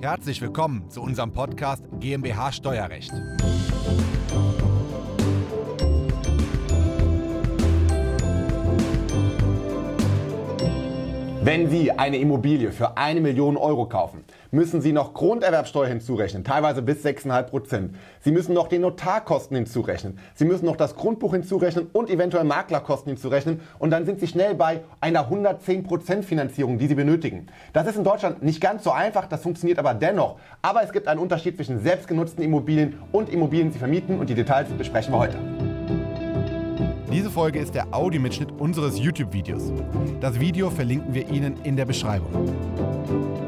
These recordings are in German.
Herzlich willkommen zu unserem Podcast GmbH Steuerrecht. Wenn Sie eine Immobilie für eine Million Euro kaufen, müssen Sie noch Grunderwerbsteuer hinzurechnen, teilweise bis 6,5 Prozent. Sie müssen noch den Notarkosten hinzurechnen. Sie müssen noch das Grundbuch hinzurechnen und eventuell Maklerkosten hinzurechnen. Und dann sind Sie schnell bei einer 110 Prozent Finanzierung, die Sie benötigen. Das ist in Deutschland nicht ganz so einfach, das funktioniert aber dennoch. Aber es gibt einen Unterschied zwischen selbstgenutzten Immobilien und Immobilien, die Sie vermieten. Und die Details besprechen wir heute. Diese Folge ist der Audiomitschnitt unseres YouTube-Videos. Das Video verlinken wir Ihnen in der Beschreibung.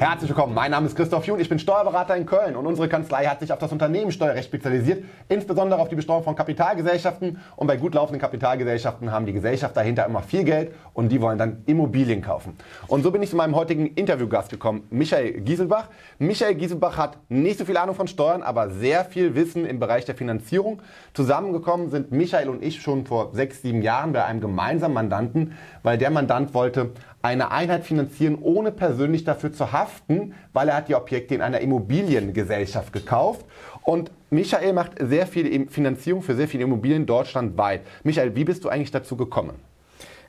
Herzlich willkommen, mein Name ist Christoph Jun, ich bin Steuerberater in Köln und unsere Kanzlei hat sich auf das Unternehmenssteuerrecht spezialisiert, insbesondere auf die Besteuerung von Kapitalgesellschaften und bei gut laufenden Kapitalgesellschaften haben die Gesellschaft dahinter immer viel Geld und die wollen dann Immobilien kaufen. Und so bin ich zu meinem heutigen Interviewgast gekommen, Michael Gieselbach. Michael Gieselbach hat nicht so viel Ahnung von Steuern, aber sehr viel Wissen im Bereich der Finanzierung. Zusammengekommen sind Michael und ich schon vor sechs, sieben Jahren bei einem gemeinsamen Mandanten, weil der Mandant wollte eine Einheit finanzieren, ohne persönlich dafür zu haften, weil er hat die Objekte in einer Immobiliengesellschaft gekauft. Und Michael macht sehr viel Finanzierung für sehr viele Immobilien deutschlandweit. Michael, wie bist du eigentlich dazu gekommen?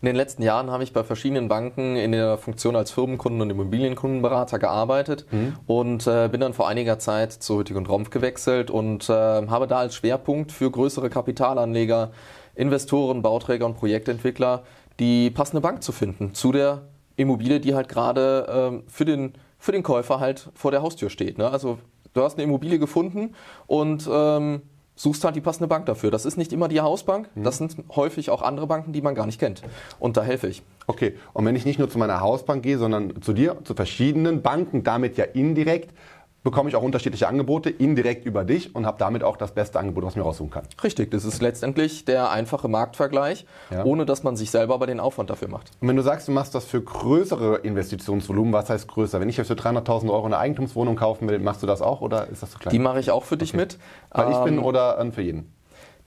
In den letzten Jahren habe ich bei verschiedenen Banken in der Funktion als Firmenkunden- und Immobilienkundenberater gearbeitet mhm. und äh, bin dann vor einiger Zeit zu Hüttig und Rompf gewechselt und äh, habe da als Schwerpunkt für größere Kapitalanleger, Investoren, Bauträger und Projektentwickler die passende Bank zu finden zu der Immobilie, die halt gerade ähm, für, den, für den Käufer halt vor der Haustür steht. Ne? Also du hast eine Immobilie gefunden und ähm, suchst halt die passende Bank dafür. Das ist nicht immer die Hausbank, mhm. das sind häufig auch andere Banken, die man gar nicht kennt. Und da helfe ich. Okay, und wenn ich nicht nur zu meiner Hausbank gehe, sondern zu dir, zu verschiedenen Banken, damit ja indirekt, bekomme ich auch unterschiedliche Angebote indirekt über dich und habe damit auch das beste Angebot, was mir raussuchen kann. Richtig, das ist letztendlich der einfache Marktvergleich, ja. ohne dass man sich selber aber den Aufwand dafür macht. Und wenn du sagst, du machst das für größere Investitionsvolumen, was heißt größer? Wenn ich jetzt für 300.000 Euro eine Eigentumswohnung kaufen will, machst du das auch oder ist das zu klein? Die mache ich auch für dich okay. mit. Weil ich bin ähm, oder für jeden?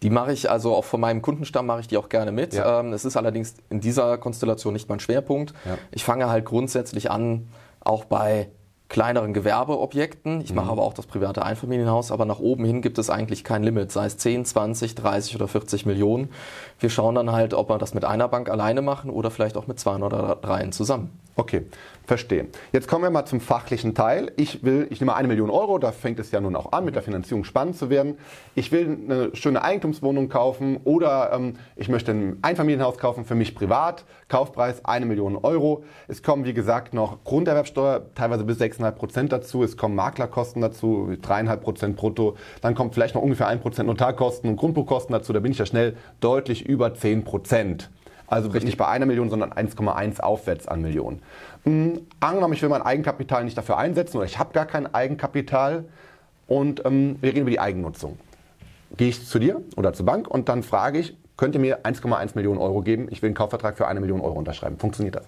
Die mache ich also auch von meinem Kundenstamm mache ich die auch gerne mit. Ja. Ähm, es ist allerdings in dieser Konstellation nicht mein Schwerpunkt. Ja. Ich fange halt grundsätzlich an, auch bei kleineren Gewerbeobjekten. Ich mache mhm. aber auch das private Einfamilienhaus, aber nach oben hin gibt es eigentlich kein Limit, sei es 10, 20, 30 oder 40 Millionen. Wir schauen dann halt, ob wir das mit einer Bank alleine machen oder vielleicht auch mit zwei oder dreien zusammen. Okay, verstehe. Jetzt kommen wir mal zum fachlichen Teil. Ich will, ich nehme eine Million Euro, da fängt es ja nun auch an, mit der Finanzierung spannend zu werden. Ich will eine schöne Eigentumswohnung kaufen oder ähm, ich möchte ein Einfamilienhaus kaufen für mich privat. Kaufpreis eine Million Euro. Es kommen, wie gesagt, noch Grunderwerbsteuer, teilweise bis 6,5 Prozent dazu. Es kommen Maklerkosten dazu, 3,5 Prozent brutto. Dann kommt vielleicht noch ungefähr 1 Prozent Notarkosten und Grundbuchkosten dazu. Da bin ich ja schnell deutlich über 10 Prozent. Also Richtig. nicht bei einer Million, sondern 1,1 aufwärts an Millionen. Mhm. Angenommen, ich will mein Eigenkapital nicht dafür einsetzen oder ich habe gar kein Eigenkapital und ähm, wir reden über die Eigennutzung. Gehe ich zu dir oder zur Bank und dann frage ich, könnt ihr mir 1,1 Millionen Euro geben? Ich will einen Kaufvertrag für eine Million Euro unterschreiben. Funktioniert das?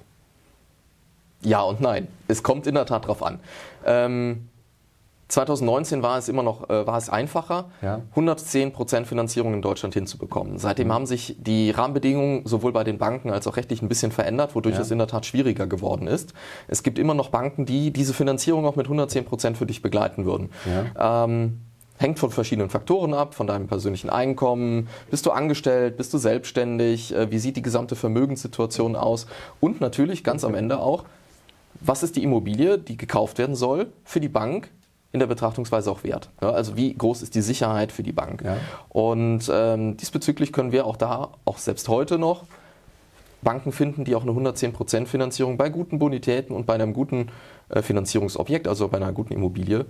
Ja und nein. Es kommt in der Tat drauf an. Ähm, 2019 war es immer noch äh, war es einfacher, ja. 110 Finanzierung in Deutschland hinzubekommen. Seitdem mhm. haben sich die Rahmenbedingungen sowohl bei den Banken als auch rechtlich ein bisschen verändert, wodurch ja. es in der Tat schwieriger geworden ist. Es gibt immer noch Banken, die diese Finanzierung auch mit 110% für dich begleiten würden. Ja. Ähm, hängt von verschiedenen Faktoren ab, von deinem persönlichen Einkommen. Bist du angestellt? Bist du selbstständig? Äh, wie sieht die gesamte Vermögenssituation aus? Und natürlich ganz am Ende auch, was ist die Immobilie, die gekauft werden soll für die Bank? In der Betrachtungsweise auch wert. Ja, also wie groß ist die Sicherheit für die Bank? Ja. Und ähm, diesbezüglich können wir auch da, auch selbst heute noch, Banken finden, die auch eine 110% Finanzierung bei guten Bonitäten und bei einem guten äh, Finanzierungsobjekt, also bei einer guten Immobilie,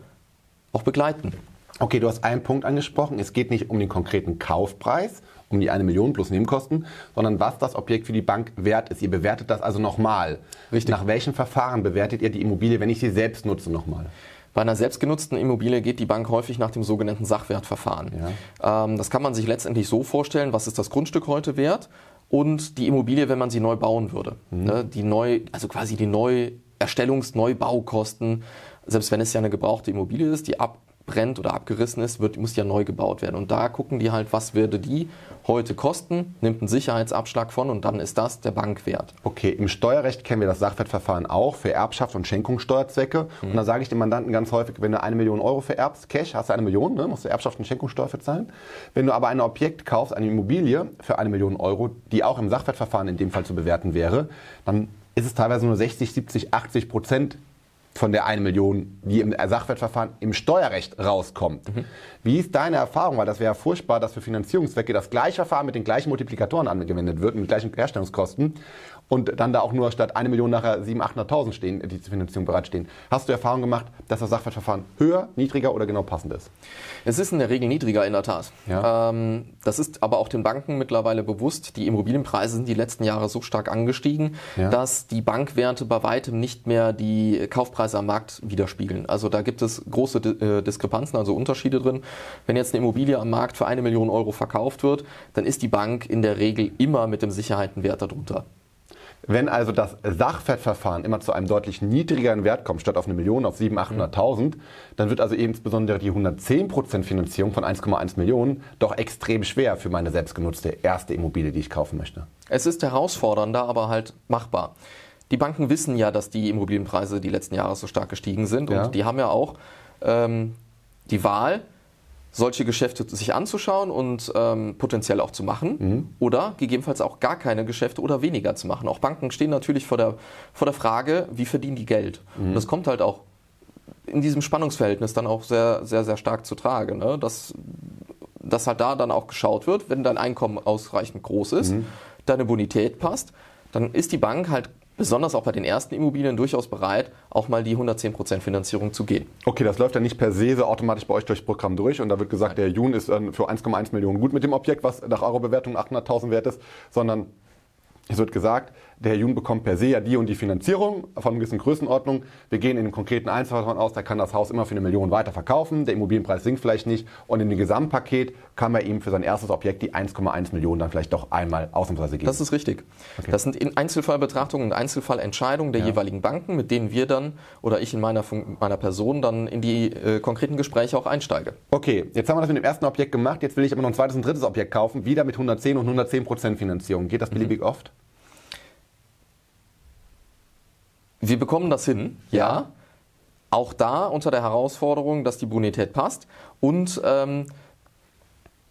auch begleiten. Okay, du hast einen Punkt angesprochen. Es geht nicht um den konkreten Kaufpreis, um die eine Million plus Nebenkosten, sondern was das Objekt für die Bank wert ist. Ihr bewertet das also nochmal. Richtig. Nach welchen Verfahren bewertet ihr die Immobilie, wenn ich sie selbst nutze, nochmal? Bei einer selbstgenutzten Immobilie geht die Bank häufig nach dem sogenannten Sachwertverfahren. Ja. Ähm, das kann man sich letztendlich so vorstellen, was ist das Grundstück heute wert und die Immobilie, wenn man sie neu bauen würde. Mhm. Ne, die neu, also quasi die Neuerstellungs-, Neubaukosten, selbst wenn es ja eine gebrauchte Immobilie ist, die ab abbrennt oder abgerissen ist, wird, muss ja neu gebaut werden. Und da gucken die halt, was würde die heute kosten, nimmt einen Sicherheitsabschlag von und dann ist das der Bankwert. Okay, im Steuerrecht kennen wir das Sachwertverfahren auch für Erbschaft und Schenkungssteuerzwecke. Mhm. Und da sage ich dem Mandanten ganz häufig, wenn du eine Million Euro vererbst, Cash, hast du eine Million, ne, musst du Erbschaft und Schenkungssteuer bezahlen. Wenn du aber ein Objekt kaufst, eine Immobilie für eine Million Euro, die auch im Sachwertverfahren in dem Fall zu bewerten wäre, dann ist es teilweise nur 60, 70, 80 Prozent von der 1 Million, die im Sachwertverfahren im Steuerrecht rauskommt. Mhm. Wie ist deine Erfahrung? Weil das wäre ja furchtbar, dass für Finanzierungszwecke das gleiche Verfahren mit den gleichen Multiplikatoren angewendet wird, mit gleichen Herstellungskosten und dann da auch nur statt 1 Million nachher 700.000, 800.000 stehen, die zur Finanzierung bereitstehen. Hast du Erfahrung gemacht, dass das Sachwertverfahren höher, niedriger oder genau passend ist? Es ist in der Regel niedriger, in der Tat. Ja. Ähm, das ist aber auch den Banken mittlerweile bewusst. Die Immobilienpreise sind die letzten Jahre so stark angestiegen, ja. dass die Bankwerte bei weitem nicht mehr die Kaufpreise am Markt widerspiegeln. Also da gibt es große äh, Diskrepanzen, also Unterschiede drin. Wenn jetzt eine Immobilie am Markt für eine Million Euro verkauft wird, dann ist die Bank in der Regel immer mit dem Sicherheitenwert darunter. Wenn also das Sachwertverfahren immer zu einem deutlich niedrigeren Wert kommt, statt auf eine Million, auf 700.000, 800.000, dann wird also insbesondere die 110% Finanzierung von 1,1 Millionen doch extrem schwer für meine selbstgenutzte erste Immobilie, die ich kaufen möchte. Es ist herausfordernder, aber halt machbar. Die Banken wissen ja, dass die Immobilienpreise die letzten Jahre so stark gestiegen sind und ja. die haben ja auch ähm, die Wahl, solche Geschäfte sich anzuschauen und ähm, potenziell auch zu machen mhm. oder gegebenenfalls auch gar keine Geschäfte oder weniger zu machen. Auch Banken stehen natürlich vor der, vor der Frage, wie verdienen die Geld? Mhm. Und das kommt halt auch in diesem Spannungsverhältnis dann auch sehr, sehr, sehr stark zu Trage, ne? dass, dass halt da dann auch geschaut wird, wenn dein Einkommen ausreichend groß ist, mhm. deine Bonität passt, dann ist die Bank halt besonders auch bei den ersten Immobilien durchaus bereit, auch mal die 110% Finanzierung zu gehen. Okay, das läuft ja nicht per se so automatisch bei euch durchs Programm durch und da wird gesagt, der Jun ist für 1,1 Millionen gut mit dem Objekt, was nach eurer Bewertung 800.000 wert ist, sondern es wird gesagt, der Herr Jun bekommt per se ja die und die Finanzierung von einer gewissen Größenordnung. Wir gehen in dem konkreten Einzelfall davon aus, der kann das Haus immer für eine Million weiter verkaufen. Der Immobilienpreis sinkt vielleicht nicht. Und in dem Gesamtpaket kann man ihm für sein erstes Objekt die 1,1 Millionen dann vielleicht doch einmal ausnahmsweise geben. Das ist richtig. Okay. Das sind in Einzelfallbetrachtungen und Einzelfallentscheidungen der ja. jeweiligen Banken, mit denen wir dann oder ich in meiner, meiner Person dann in die äh, konkreten Gespräche auch einsteige. Okay, jetzt haben wir das mit dem ersten Objekt gemacht. Jetzt will ich aber noch ein zweites und drittes Objekt kaufen, wieder mit 110 und 110 Prozent Finanzierung. Geht das beliebig mhm. oft? Wir bekommen das hin, ja. Auch da unter der Herausforderung, dass die Bonität passt. Und ähm,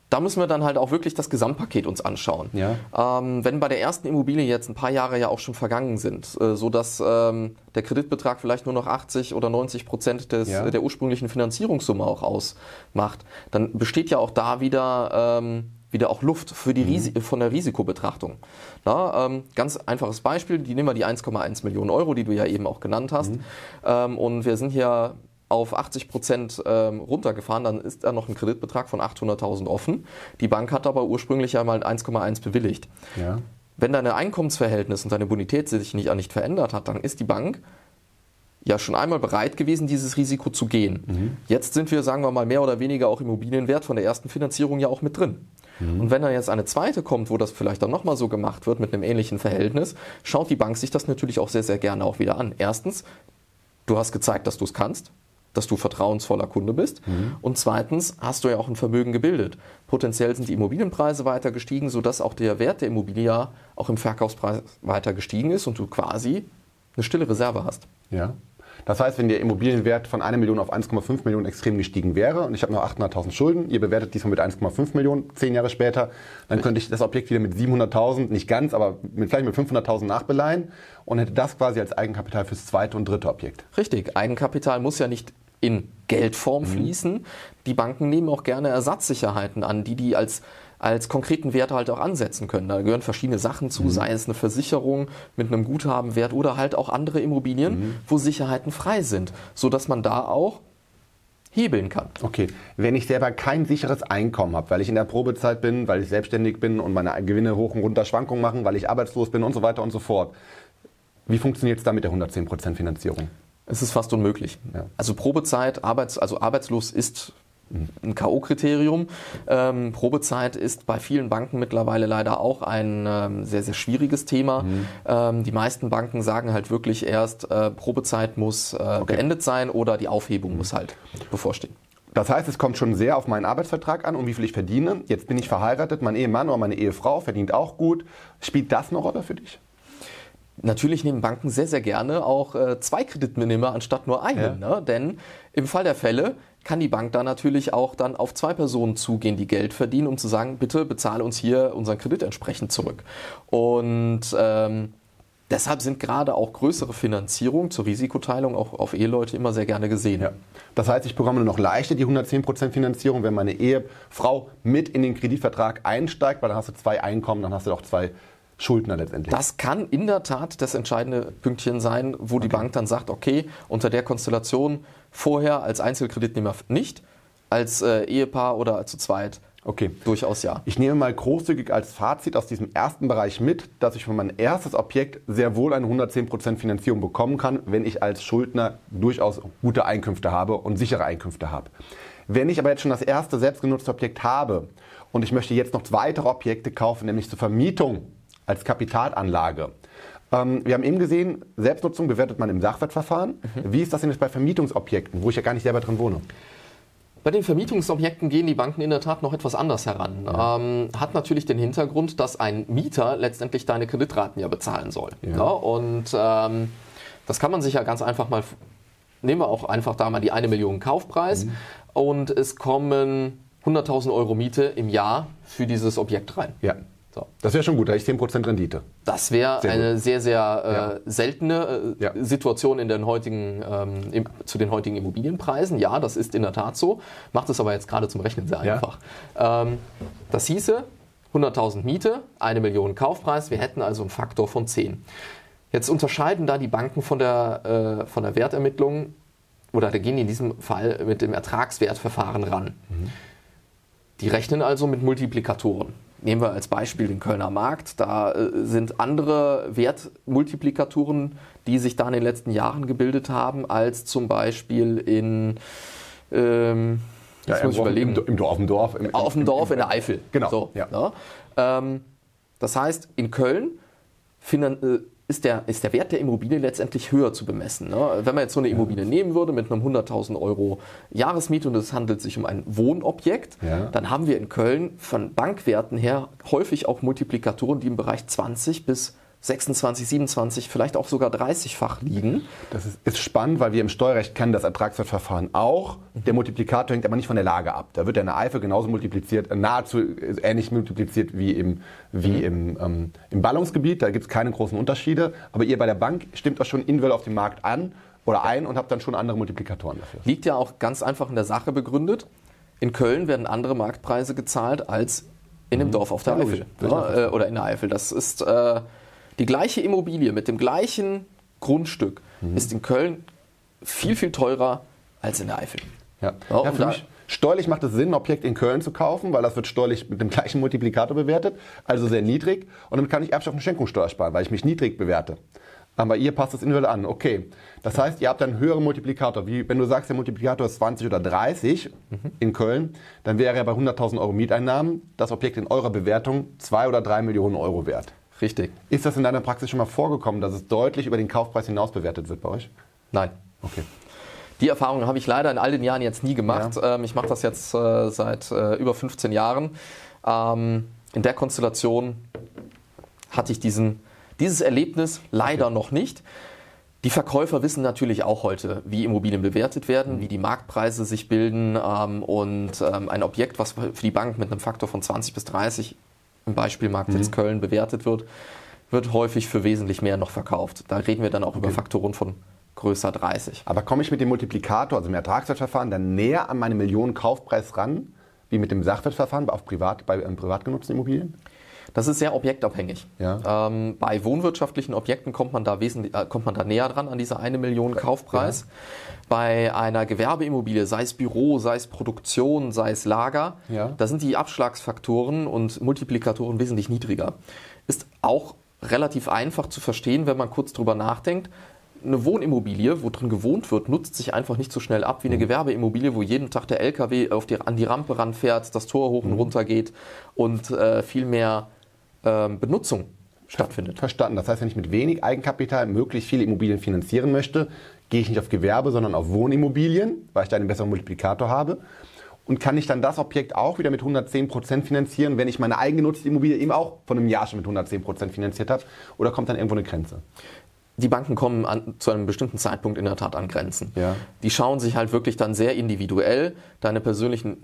da müssen wir dann halt auch wirklich das Gesamtpaket uns anschauen. Ja. Ähm, wenn bei der ersten Immobilie jetzt ein paar Jahre ja auch schon vergangen sind, äh, sodass ähm, der Kreditbetrag vielleicht nur noch 80 oder 90 Prozent des, ja. der ursprünglichen Finanzierungssumme auch ausmacht, dann besteht ja auch da wieder ähm, wieder auch Luft für die mhm. von der Risikobetrachtung. Na, ähm, ganz einfaches Beispiel, die nehmen wir die 1,1 Millionen Euro, die du ja eben auch genannt hast. Mhm. Ähm, und wir sind hier auf 80 Prozent ähm, runtergefahren, dann ist da noch ein Kreditbetrag von 800.000 offen. Die Bank hat aber ursprünglich ja mal 1,1 bewilligt. Ja. Wenn deine Einkommensverhältnis und deine Bonität sich nicht, nicht verändert hat, dann ist die Bank ja schon einmal bereit gewesen, dieses Risiko zu gehen. Mhm. Jetzt sind wir, sagen wir mal, mehr oder weniger auch Immobilienwert von der ersten Finanzierung ja auch mit drin. Mhm. Und wenn da jetzt eine zweite kommt, wo das vielleicht dann nochmal so gemacht wird mit einem ähnlichen Verhältnis, schaut die Bank sich das natürlich auch sehr, sehr gerne auch wieder an. Erstens, du hast gezeigt, dass du es kannst, dass du vertrauensvoller Kunde bist. Mhm. Und zweitens hast du ja auch ein Vermögen gebildet. Potenziell sind die Immobilienpreise weiter gestiegen, sodass auch der Wert der Immobilie auch im Verkaufspreis weiter gestiegen ist und du quasi eine stille Reserve hast. Ja. Das heißt, wenn der Immobilienwert von 1 Million auf 1,5 Millionen extrem gestiegen wäre und ich habe noch 800.000 Schulden, ihr bewertet diesmal mit 1,5 Millionen zehn Jahre später, dann könnte ich das Objekt wieder mit 700.000, nicht ganz, aber mit, vielleicht mit 500.000 nachbeleihen und hätte das quasi als Eigenkapital fürs zweite und dritte Objekt. Richtig, Eigenkapital muss ja nicht in Geldform mhm. fließen. Die Banken nehmen auch gerne Ersatzsicherheiten an, die die als als konkreten Wert halt auch ansetzen können. Da gehören verschiedene Sachen zu, mhm. sei es eine Versicherung mit einem Guthabenwert oder halt auch andere Immobilien, mhm. wo Sicherheiten frei sind, sodass man da auch hebeln kann. Okay, wenn ich selber kein sicheres Einkommen habe, weil ich in der Probezeit bin, weil ich selbstständig bin und meine Gewinne hoch und runter Schwankungen machen, weil ich arbeitslos bin und so weiter und so fort. Wie funktioniert es da mit der 110% Finanzierung? Es ist fast unmöglich. Ja. Also Probezeit, Arbeits, also arbeitslos ist ein K.O.-Kriterium. Ähm, Probezeit ist bei vielen Banken mittlerweile leider auch ein ähm, sehr, sehr schwieriges Thema. Mhm. Ähm, die meisten Banken sagen halt wirklich erst, äh, Probezeit muss äh, okay. beendet sein oder die Aufhebung mhm. muss halt bevorstehen. Das heißt, es kommt schon sehr auf meinen Arbeitsvertrag an und wie viel ich verdiene. Jetzt bin ich verheiratet, mein Ehemann oder meine Ehefrau verdient auch gut. Spielt das eine Rolle für dich? Natürlich nehmen Banken sehr, sehr gerne auch äh, zwei Kreditnehmer anstatt nur einen. Ja. Ne? Denn im Fall der Fälle kann die Bank da natürlich auch dann auf zwei Personen zugehen, die Geld verdienen, um zu sagen, bitte bezahle uns hier unseren Kredit entsprechend zurück. Und ähm, deshalb sind gerade auch größere Finanzierungen zur Risikoteilung auch auf Eheleute immer sehr gerne gesehen. Ja. Das heißt, ich nur noch leichter die 110% Finanzierung, wenn meine Ehefrau mit in den Kreditvertrag einsteigt, weil dann hast du zwei Einkommen, dann hast du auch zwei Schuldner letztendlich. Das kann in der Tat das entscheidende Pünktchen sein, wo okay. die Bank dann sagt, okay, unter der Konstellation vorher als Einzelkreditnehmer nicht, als äh, Ehepaar oder zu zweit Okay. Durchaus ja. Ich nehme mal großzügig als Fazit aus diesem ersten Bereich mit, dass ich für mein erstes Objekt sehr wohl eine 110% Finanzierung bekommen kann, wenn ich als Schuldner durchaus gute Einkünfte habe und sichere Einkünfte habe. Wenn ich aber jetzt schon das erste selbstgenutzte Objekt habe und ich möchte jetzt noch weitere Objekte kaufen, nämlich zur Vermietung als Kapitalanlage. Ähm, wir haben eben gesehen, Selbstnutzung bewertet man im Sachwertverfahren. Mhm. Wie ist das denn jetzt bei Vermietungsobjekten, wo ich ja gar nicht selber drin wohne? Bei den Vermietungsobjekten gehen die Banken in der Tat noch etwas anders heran. Ja. Ähm, hat natürlich den Hintergrund, dass ein Mieter letztendlich deine Kreditraten ja bezahlen soll. Ja. Ja, und ähm, das kann man sich ja ganz einfach mal, nehmen wir auch einfach da mal die eine Million Kaufpreis mhm. und es kommen 100.000 Euro Miete im Jahr für dieses Objekt rein. Ja. So. Das wäre schon gut, da hätte ich 10% Rendite. Das wäre eine gut. sehr, sehr äh, ja. seltene äh, ja. Situation in den heutigen, ähm, im, zu den heutigen Immobilienpreisen. Ja, das ist in der Tat so. Macht es aber jetzt gerade zum Rechnen sehr einfach. Ja. Ähm, das hieße 100.000 Miete, eine Million Kaufpreis. Wir hätten also einen Faktor von 10. Jetzt unterscheiden da die Banken von der, äh, von der Wertermittlung oder da gehen die in diesem Fall mit dem Ertragswertverfahren ran. Mhm. Die rechnen also mit Multiplikatoren. Nehmen wir als Beispiel den Kölner Markt. Da äh, sind andere Wertmultiplikatoren, die sich da in den letzten Jahren gebildet haben, als zum Beispiel in ähm, ja, muss ich überlegen. Im, im Dorf, im Dorf. Im, auf dem Dorf in der Eifel. Genau. So, ja. Ne? Ähm, das heißt, in Köln finan äh, ist der, ist der Wert der Immobilie letztendlich höher zu bemessen. Ne? Wenn man jetzt so eine Immobilie nehmen würde mit einem 100.000 Euro Jahresmiete und es handelt sich um ein Wohnobjekt, ja. dann haben wir in Köln von Bankwerten her häufig auch Multiplikatoren, die im Bereich 20 bis 26, 27, vielleicht auch sogar 30-fach liegen. Das ist, ist, spannend, weil wir im Steuerrecht kennen das Ertragswertverfahren auch. Der Multiplikator hängt aber nicht von der Lage ab. Da wird der in der Eifel genauso multipliziert, äh, nahezu ähnlich multipliziert wie im, wie mhm. im, ähm, im Ballungsgebiet. Da gibt es keine großen Unterschiede. Aber ihr bei der Bank stimmt das schon individuell auf dem Markt an oder ein und habt dann schon andere Multiplikatoren dafür. Liegt ja auch ganz einfach in der Sache begründet. In Köln werden andere Marktpreise gezahlt als in dem mhm. Dorf auf der ja, Eifel. Ja, äh, oder in der Eifel. Das ist... Äh, die gleiche Immobilie mit dem gleichen Grundstück mhm. ist in Köln viel, viel teurer als in der Eifel. Ja, ja, ja für mich steuerlich macht es Sinn, ein Objekt in Köln zu kaufen, weil das wird steuerlich mit dem gleichen Multiplikator bewertet, also sehr niedrig. Und damit kann ich Erbschaft und Schenkungssteuer sparen, weil ich mich niedrig bewerte. Aber ihr passt das individuell an. Okay. Das heißt, ihr habt einen höheren Multiplikator. Wie wenn du sagst, der Multiplikator ist 20 oder 30 mhm. in Köln, dann wäre er bei 100.000 Euro Mieteinnahmen das Objekt in eurer Bewertung 2 oder 3 Millionen Euro wert. Richtig. Ist das in deiner Praxis schon mal vorgekommen, dass es deutlich über den Kaufpreis hinaus bewertet wird bei euch? Nein. Okay. Die Erfahrung habe ich leider in all den Jahren jetzt nie gemacht. Ja. Ähm, ich mache das jetzt äh, seit äh, über 15 Jahren. Ähm, in der Konstellation hatte ich diesen, dieses Erlebnis leider okay. noch nicht. Die Verkäufer wissen natürlich auch heute, wie Immobilien bewertet werden, mhm. wie die Marktpreise sich bilden ähm, und ein Objekt, was für die Bank mit einem Faktor von 20 bis 30 im Beispielmarkt mhm. jetzt Köln bewertet wird, wird häufig für wesentlich mehr noch verkauft. Da reden wir dann auch okay. über Faktoren von größer 30. Aber komme ich mit dem Multiplikator, also im Ertragswertverfahren, dann näher an meine Millionen Kaufpreis ran, wie mit dem Sachwertverfahren auf privat, bei ähm, privat genutzten Immobilien? Das ist sehr objektabhängig. Ja. Ähm, bei wohnwirtschaftlichen Objekten kommt man, da wesentlich, äh, kommt man da näher dran an diese eine Million Kaufpreis. Ja. Bei einer Gewerbeimmobilie, sei es Büro, sei es Produktion, sei es Lager, ja. da sind die Abschlagsfaktoren und Multiplikatoren wesentlich niedriger. Ist auch relativ einfach zu verstehen, wenn man kurz drüber nachdenkt eine Wohnimmobilie, wo drin gewohnt wird, nutzt sich einfach nicht so schnell ab wie eine mhm. Gewerbeimmobilie, wo jeden Tag der LKW auf die, an die Rampe ranfährt, das Tor hoch und mhm. runter geht und äh, viel mehr Benutzung stattfindet. Verstanden. Das heißt, wenn ich mit wenig Eigenkapital möglichst viele Immobilien finanzieren möchte, gehe ich nicht auf Gewerbe, sondern auf Wohnimmobilien, weil ich da einen besseren Multiplikator habe. Und kann ich dann das Objekt auch wieder mit 110% finanzieren, wenn ich meine eigengenutzte Immobilie eben auch von einem Jahr schon mit 110% finanziert habe? Oder kommt dann irgendwo eine Grenze? die Banken kommen an, zu einem bestimmten Zeitpunkt in der Tat an Grenzen. Ja. Die schauen sich halt wirklich dann sehr individuell deine persönlichen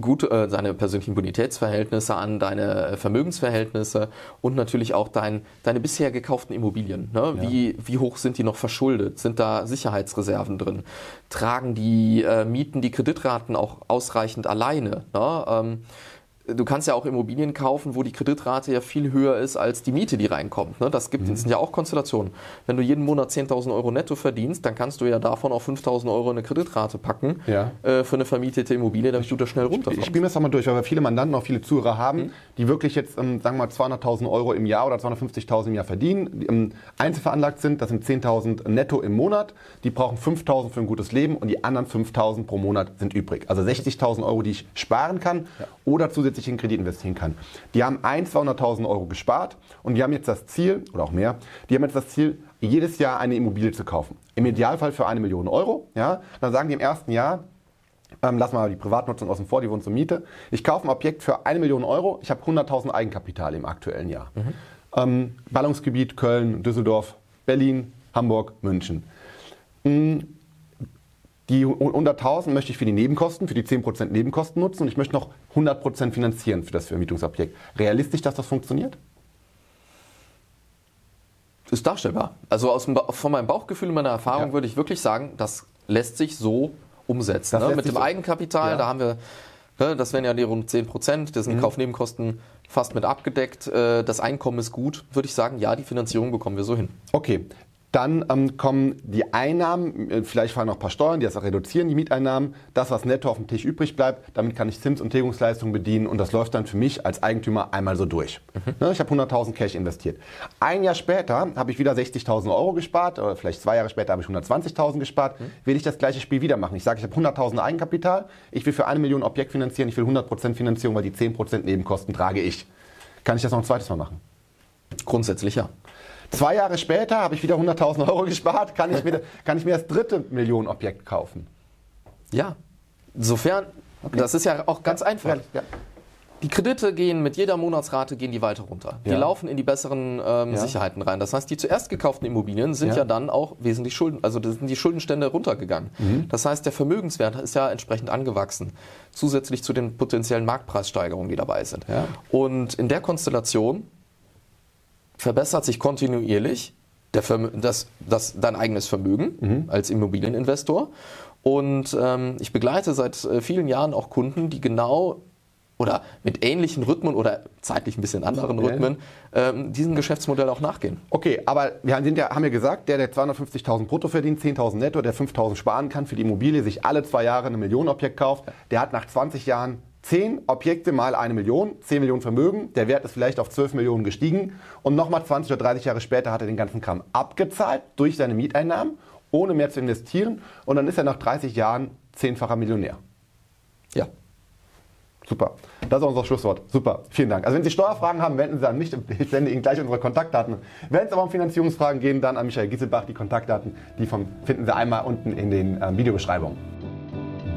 gut äh, seine persönlichen Bonitätsverhältnisse an, deine äh, Vermögensverhältnisse und natürlich auch dein, deine bisher gekauften Immobilien. Ne? Ja. Wie, wie hoch sind die noch verschuldet? Sind da Sicherheitsreserven drin? Tragen die äh, Mieten die Kreditraten auch ausreichend alleine? Ne? Ähm, du kannst ja auch Immobilien kaufen, wo die Kreditrate ja viel höher ist als die Miete, die reinkommt. Ne? Das gibt mhm. das sind ja auch Konstellationen. Wenn du jeden Monat 10.000 Euro netto verdienst, dann kannst du ja davon auch 5.000 Euro in eine Kreditrate packen ja. äh, für eine vermietete Immobilie, damit du da schnell runterkommst. Ich spiele das nochmal durch, weil wir viele Mandanten, auch viele Zuhörer haben, mhm. die wirklich jetzt, ähm, sagen wir mal, 200.000 Euro im Jahr oder 250.000 im Jahr verdienen, die, ähm, einzelveranlagt sind, das sind 10.000 netto im Monat, die brauchen 5.000 für ein gutes Leben und die anderen 5.000 pro Monat sind übrig. Also 60.000 Euro, die ich sparen kann ja. oder zusätzlich in Kredit investieren kann. Die haben 200.000 Euro gespart und die haben jetzt das Ziel, oder auch mehr, die haben jetzt das Ziel, jedes Jahr eine Immobilie zu kaufen. Im Idealfall für eine Million Euro. Ja? Dann sagen die im ersten Jahr, ähm, lassen wir mal die Privatnutzung außen vor, die wohnen zur Miete. Ich kaufe ein Objekt für eine Million Euro, ich habe 100.000 Eigenkapital im aktuellen Jahr. Mhm. Ähm, Ballungsgebiet Köln, Düsseldorf, Berlin, Hamburg, München. Mhm die 100.000 möchte ich für die Nebenkosten, für die 10% Nebenkosten nutzen und ich möchte noch 100% finanzieren für das Vermietungsobjekt. Realistisch, dass das funktioniert? Ist darstellbar. Also aus von meinem Bauchgefühl und meiner Erfahrung ja. würde ich wirklich sagen, das lässt sich so umsetzen. Ne? Mit dem so. Eigenkapital, ja. da haben wir, ne, das wären ja die rund 10 Prozent, das sind mhm. Kaufnebenkosten fast mit abgedeckt. Äh, das Einkommen ist gut, würde ich sagen, ja, die Finanzierung bekommen wir so hin. Okay, dann ähm, kommen die Einnahmen, äh, vielleicht fallen noch ein paar Steuern, die das auch reduzieren, die Mieteinnahmen. Das, was netto auf dem Tisch übrig bleibt, damit kann ich Zins- und Tilgungsleistungen bedienen und das läuft dann für mich als Eigentümer einmal so durch. Mhm. Ne, ich habe 100.000 Cash investiert. Ein Jahr später habe ich wieder 60.000 Euro gespart oder vielleicht zwei Jahre später habe ich 120.000 gespart. Mhm. Will ich das gleiche Spiel wieder machen? Ich sage, ich habe 100.000 Eigenkapital, ich will für eine Million Objekt finanzieren, ich will 100% Finanzierung, weil die 10% Nebenkosten trage ich. Kann ich das noch ein zweites Mal machen? Grundsätzlich ja. Zwei Jahre später habe ich wieder 100.000 Euro gespart, kann ich, mir, kann ich mir das dritte Millionenobjekt kaufen. Ja, insofern, okay. das ist ja auch ganz einfach. Ja. Die Kredite gehen mit jeder Monatsrate gehen die weiter runter. Die ja. laufen in die besseren ähm, ja. Sicherheiten rein. Das heißt, die zuerst gekauften Immobilien sind ja, ja dann auch wesentlich Schulden, also sind die Schuldenstände runtergegangen. Mhm. Das heißt, der Vermögenswert ist ja entsprechend angewachsen, zusätzlich zu den potenziellen Marktpreissteigerungen, die dabei sind. Und in der Konstellation verbessert sich kontinuierlich das, das, dein eigenes Vermögen mhm. als Immobilieninvestor. Und ähm, ich begleite seit äh, vielen Jahren auch Kunden, die genau oder mit ähnlichen Rhythmen oder zeitlich ein bisschen anderen Rhythmen ähm, diesem Geschäftsmodell auch nachgehen. Okay, aber wir sind ja, haben ja gesagt, der, der 250.000 brutto verdient, 10.000 netto, der 5.000 sparen kann für die Immobilie, sich alle zwei Jahre eine Millionenobjekt kauft, der hat nach 20 Jahren 10 Objekte mal eine Million, 10 Millionen Vermögen, der Wert ist vielleicht auf 12 Millionen gestiegen und nochmal 20 oder 30 Jahre später hat er den ganzen Kram abgezahlt durch seine Mieteinnahmen, ohne mehr zu investieren und dann ist er nach 30 Jahren zehnfacher Millionär. Ja. Super. Das ist unser Schlusswort. Super. Vielen Dank. Also wenn Sie Steuerfragen haben, wenden Sie an mich. Ich sende Ihnen gleich unsere Kontaktdaten. Wenn es aber um Finanzierungsfragen geht, dann an Michael Gisselbach. Die Kontaktdaten, die vom, finden Sie einmal unten in den äh, Videobeschreibungen.